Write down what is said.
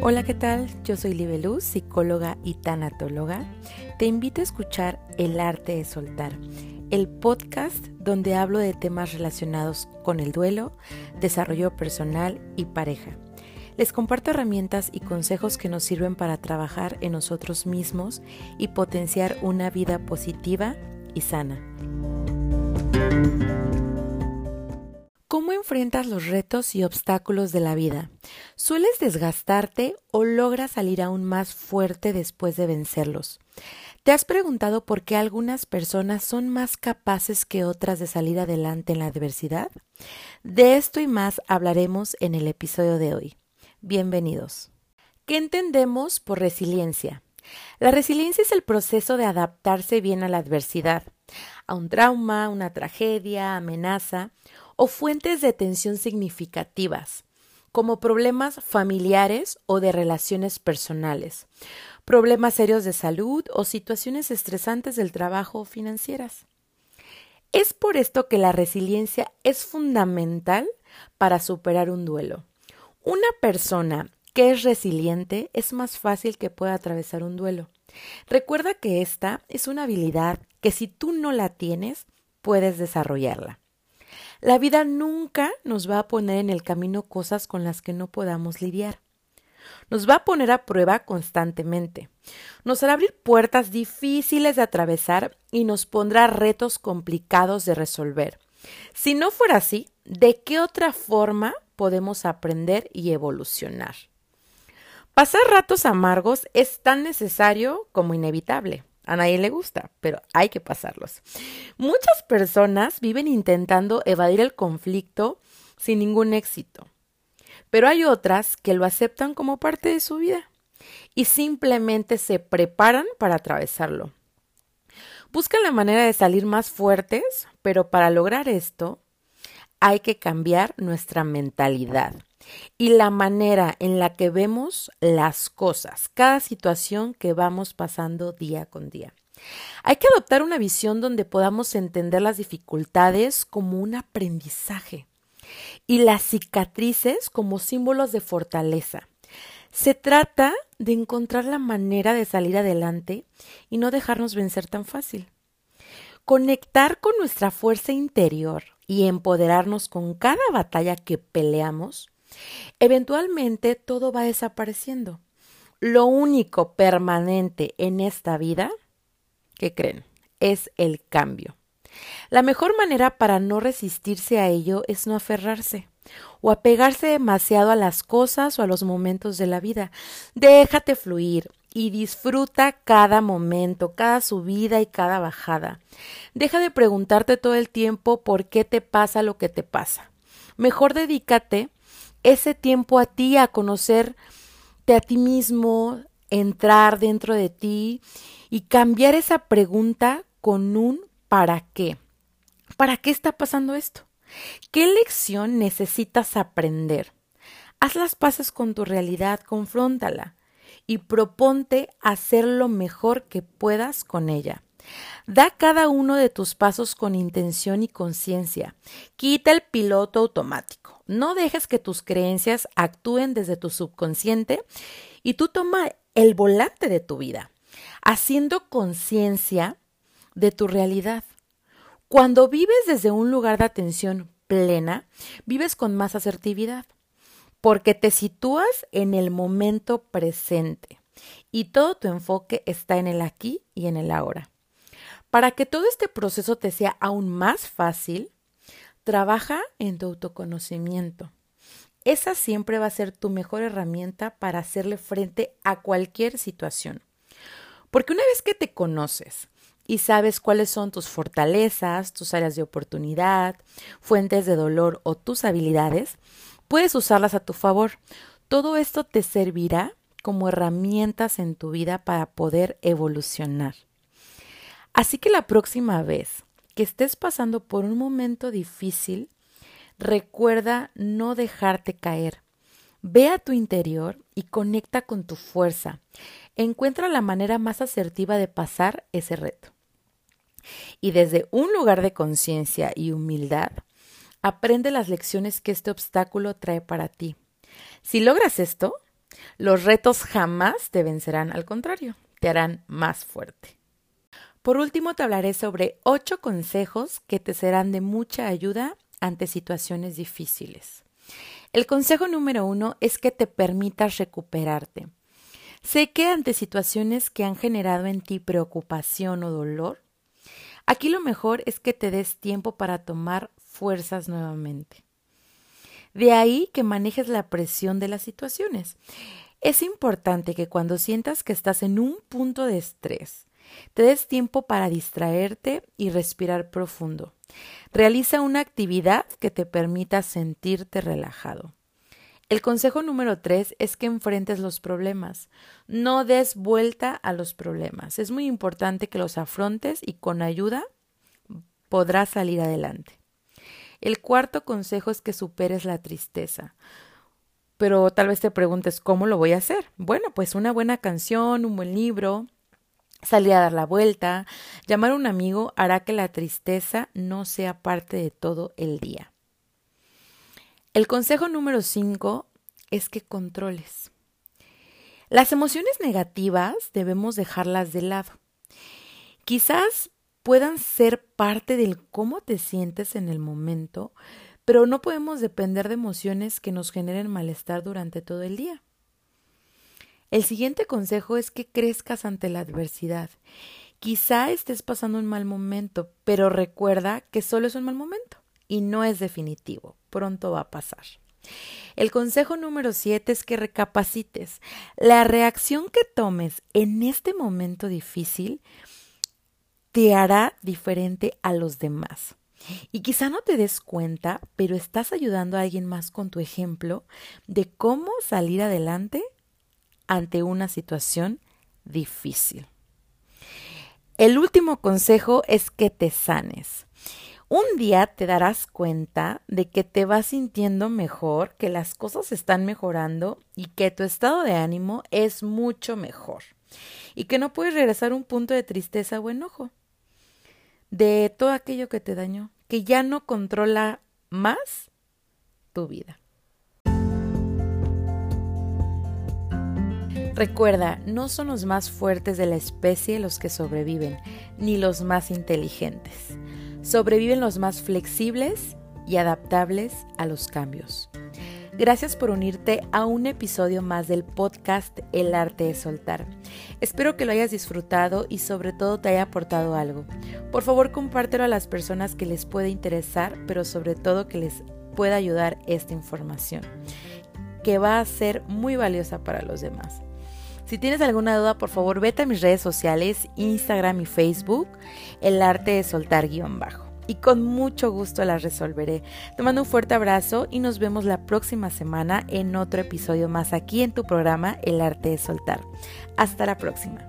Hola, ¿qué tal? Yo soy Libeluz, psicóloga y tanatóloga. Te invito a escuchar El arte de soltar, el podcast donde hablo de temas relacionados con el duelo, desarrollo personal y pareja. Les comparto herramientas y consejos que nos sirven para trabajar en nosotros mismos y potenciar una vida positiva y sana. ¿Cómo enfrentas los retos y obstáculos de la vida? ¿Sueles desgastarte o logras salir aún más fuerte después de vencerlos? ¿Te has preguntado por qué algunas personas son más capaces que otras de salir adelante en la adversidad? De esto y más hablaremos en el episodio de hoy. Bienvenidos. ¿Qué entendemos por resiliencia? La resiliencia es el proceso de adaptarse bien a la adversidad, a un trauma, una tragedia, amenaza o fuentes de tensión significativas, como problemas familiares o de relaciones personales, problemas serios de salud o situaciones estresantes del trabajo o financieras. Es por esto que la resiliencia es fundamental para superar un duelo. Una persona que es resiliente es más fácil que pueda atravesar un duelo. Recuerda que esta es una habilidad que si tú no la tienes, puedes desarrollarla. La vida nunca nos va a poner en el camino cosas con las que no podamos lidiar. Nos va a poner a prueba constantemente. Nos hará abrir puertas difíciles de atravesar y nos pondrá retos complicados de resolver. Si no fuera así, ¿de qué otra forma podemos aprender y evolucionar? Pasar ratos amargos es tan necesario como inevitable. A nadie le gusta, pero hay que pasarlos. Muchas personas viven intentando evadir el conflicto sin ningún éxito, pero hay otras que lo aceptan como parte de su vida y simplemente se preparan para atravesarlo. Buscan la manera de salir más fuertes, pero para lograr esto hay que cambiar nuestra mentalidad y la manera en la que vemos las cosas, cada situación que vamos pasando día con día. Hay que adoptar una visión donde podamos entender las dificultades como un aprendizaje y las cicatrices como símbolos de fortaleza. Se trata de encontrar la manera de salir adelante y no dejarnos vencer tan fácil. Conectar con nuestra fuerza interior y empoderarnos con cada batalla que peleamos Eventualmente todo va desapareciendo. Lo único permanente en esta vida, ¿qué creen? Es el cambio. La mejor manera para no resistirse a ello es no aferrarse o apegarse demasiado a las cosas o a los momentos de la vida. Déjate fluir y disfruta cada momento, cada subida y cada bajada. Deja de preguntarte todo el tiempo por qué te pasa lo que te pasa. Mejor dedícate ese tiempo a ti, a conocerte a ti mismo, entrar dentro de ti y cambiar esa pregunta con un ¿para qué? ¿Para qué está pasando esto? ¿Qué lección necesitas aprender? Haz las paces con tu realidad, confróntala y proponte hacer lo mejor que puedas con ella. Da cada uno de tus pasos con intención y conciencia. Quita el piloto automático. No dejes que tus creencias actúen desde tu subconsciente y tú toma el volante de tu vida, haciendo conciencia de tu realidad. Cuando vives desde un lugar de atención plena, vives con más asertividad, porque te sitúas en el momento presente y todo tu enfoque está en el aquí y en el ahora. Para que todo este proceso te sea aún más fácil, trabaja en tu autoconocimiento. Esa siempre va a ser tu mejor herramienta para hacerle frente a cualquier situación. Porque una vez que te conoces y sabes cuáles son tus fortalezas, tus áreas de oportunidad, fuentes de dolor o tus habilidades, puedes usarlas a tu favor. Todo esto te servirá como herramientas en tu vida para poder evolucionar. Así que la próxima vez que estés pasando por un momento difícil, recuerda no dejarte caer. Ve a tu interior y conecta con tu fuerza. Encuentra la manera más asertiva de pasar ese reto. Y desde un lugar de conciencia y humildad, aprende las lecciones que este obstáculo trae para ti. Si logras esto, Los retos jamás te vencerán, al contrario, te harán más fuerte. Por último, te hablaré sobre ocho consejos que te serán de mucha ayuda ante situaciones difíciles. El consejo número uno es que te permitas recuperarte. Sé que ante situaciones que han generado en ti preocupación o dolor, aquí lo mejor es que te des tiempo para tomar fuerzas nuevamente. De ahí que manejes la presión de las situaciones. Es importante que cuando sientas que estás en un punto de estrés, te des tiempo para distraerte y respirar profundo. Realiza una actividad que te permita sentirte relajado. El consejo número tres es que enfrentes los problemas. No des vuelta a los problemas. Es muy importante que los afrontes y con ayuda podrás salir adelante. El cuarto consejo es que superes la tristeza. Pero tal vez te preguntes, ¿cómo lo voy a hacer? Bueno, pues una buena canción, un buen libro, salir a dar la vuelta, llamar a un amigo hará que la tristeza no sea parte de todo el día. El consejo número 5 es que controles. Las emociones negativas debemos dejarlas de lado. Quizás puedan ser parte del cómo te sientes en el momento, pero no podemos depender de emociones que nos generen malestar durante todo el día. El siguiente consejo es que crezcas ante la adversidad. Quizá estés pasando un mal momento, pero recuerda que solo es un mal momento y no es definitivo. Pronto va a pasar. El consejo número siete es que recapacites. La reacción que tomes en este momento difícil te hará diferente a los demás. Y quizá no te des cuenta, pero estás ayudando a alguien más con tu ejemplo de cómo salir adelante ante una situación difícil. El último consejo es que te sanes. Un día te darás cuenta de que te vas sintiendo mejor, que las cosas están mejorando y que tu estado de ánimo es mucho mejor. Y que no puedes regresar a un punto de tristeza o enojo de todo aquello que te dañó, que ya no controla más tu vida. Recuerda, no son los más fuertes de la especie los que sobreviven, ni los más inteligentes sobreviven los más flexibles y adaptables a los cambios. Gracias por unirte a un episodio más del podcast El arte de soltar. Espero que lo hayas disfrutado y sobre todo te haya aportado algo. Por favor, compártelo a las personas que les puede interesar, pero sobre todo que les pueda ayudar esta información, que va a ser muy valiosa para los demás. Si tienes alguna duda, por favor, vete a mis redes sociales, Instagram y Facebook, el arte de soltar guion bajo. Y con mucho gusto las resolveré. Te mando un fuerte abrazo y nos vemos la próxima semana en otro episodio más aquí en tu programa El arte de soltar. Hasta la próxima.